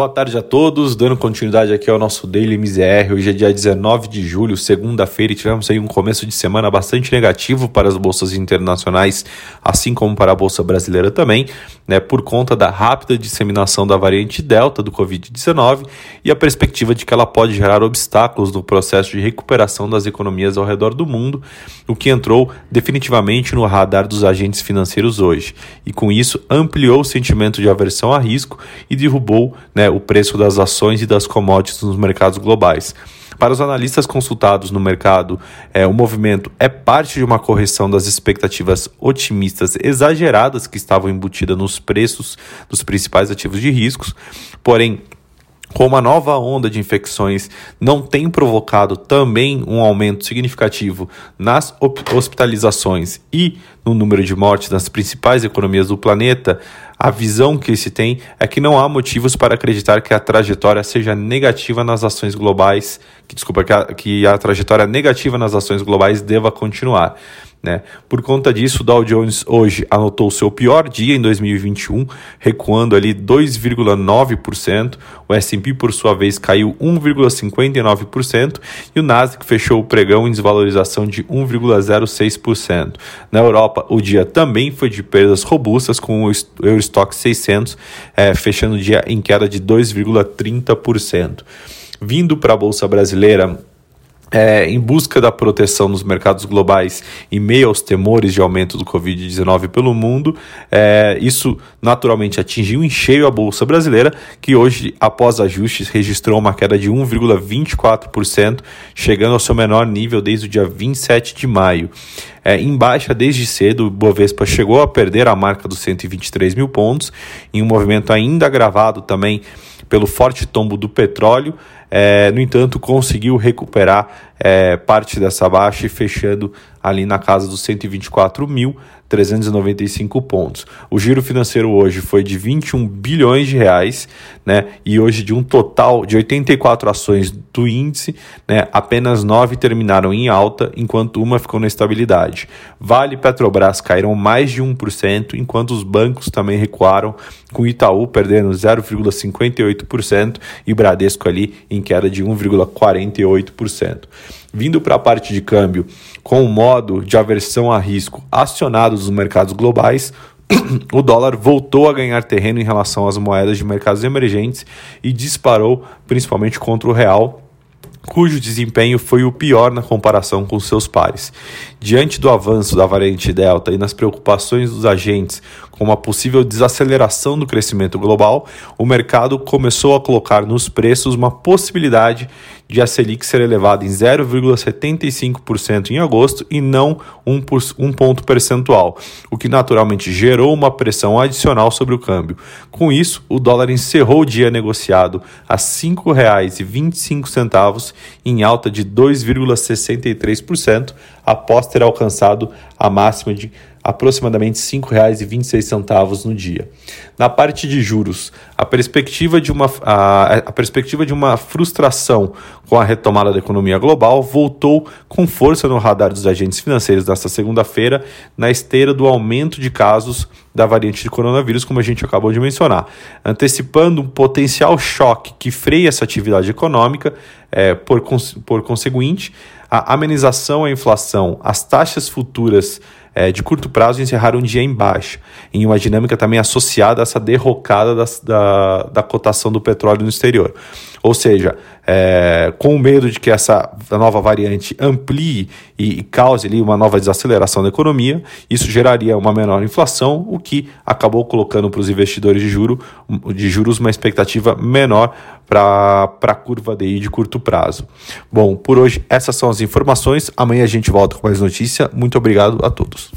Boa tarde a todos, dando continuidade aqui ao nosso Daily MZR. Hoje é dia 19 de julho, segunda-feira, e tivemos aí um começo de semana bastante negativo para as bolsas internacionais, assim como para a bolsa brasileira também, né, por conta da rápida disseminação da variante Delta do Covid-19 e a perspectiva de que ela pode gerar obstáculos no processo de recuperação das economias ao redor do mundo, o que entrou definitivamente no radar dos agentes financeiros hoje. E com isso ampliou o sentimento de aversão a risco e derrubou né, o preço das ações e das commodities nos mercados globais. Para os analistas consultados no mercado, é, o movimento é parte de uma correção das expectativas otimistas exageradas que estavam embutidas nos preços dos principais ativos de riscos, porém como a nova onda de infecções não tem provocado também um aumento significativo nas hospitalizações e no número de mortes nas principais economias do planeta, a visão que se tem é que não há motivos para acreditar que a trajetória seja negativa nas ações globais, que desculpa, que a, que a trajetória negativa nas ações globais deva continuar. Né? Por conta disso, o Dow Jones hoje anotou seu pior dia em 2021, recuando ali 2,9%. O S&P, por sua vez, caiu 1,59% e o Nasdaq fechou o pregão em desvalorização de 1,06%. Na Europa, o dia também foi de perdas robustas, com o Eurostock 600 é, fechando o dia em queda de 2,30%. Vindo para a Bolsa Brasileira, é, em busca da proteção nos mercados globais em meio aos temores de aumento do Covid-19 pelo mundo, é, isso naturalmente atingiu em cheio a Bolsa Brasileira, que hoje, após ajustes, registrou uma queda de 1,24%, chegando ao seu menor nível desde o dia 27 de maio. É, em baixa desde cedo, o Bovespa chegou a perder a marca dos 123 mil pontos, em um movimento ainda agravado também pelo forte tombo do petróleo. É, no entanto, conseguiu recuperar é, parte dessa baixa e fechando ali na casa dos 124.395 pontos. O giro financeiro hoje foi de 21 bilhões de reais, né? E hoje de um total de 84 ações do índice, né? Apenas 9 terminaram em alta, enquanto uma ficou na estabilidade. Vale e Petrobras caíram mais de 1%, enquanto os bancos também recuaram, com Itaú perdendo 0,58% e Bradesco ali em queda de 1,48%. Vindo para a parte de câmbio, com o modo de aversão a risco acionados nos mercados globais, o dólar voltou a ganhar terreno em relação às moedas de mercados emergentes e disparou principalmente contra o real, cujo desempenho foi o pior na comparação com seus pares. Diante do avanço da variante Delta e nas preocupações dos agentes com uma possível desaceleração do crescimento global, o mercado começou a colocar nos preços uma possibilidade de a Selic ser elevada em 0,75% em agosto e não um, por, ponto percentual, o que naturalmente gerou uma pressão adicional sobre o câmbio. Com isso, o dólar encerrou o dia negociado a R$ 5,25, em alta de 2,63%, após ter alcançado a máxima de aproximadamente R$ 5,26 no dia. Na parte de juros, a perspectiva de, uma, a, a perspectiva de uma frustração com a retomada da economia global voltou com força no radar dos agentes financeiros nesta segunda-feira, na esteira do aumento de casos da variante de coronavírus, como a gente acabou de mencionar, antecipando um potencial choque que freia essa atividade econômica, é, por, por conseguinte, a amenização à inflação, as taxas futuras é, de curto prazo encerraram um dia em baixa, em uma dinâmica também associada a essa derrocada das, da, da cotação do petróleo no exterior. Ou seja, é, com medo de que essa nova variante amplie e, e cause ali uma nova desaceleração da economia, isso geraria uma menor inflação, o que acabou colocando para os investidores de, juro, de juros uma expectativa menor para a curva DI de curto prazo. Bom, por hoje essas são as informações. Amanhã a gente volta com mais notícia. Muito obrigado a todos.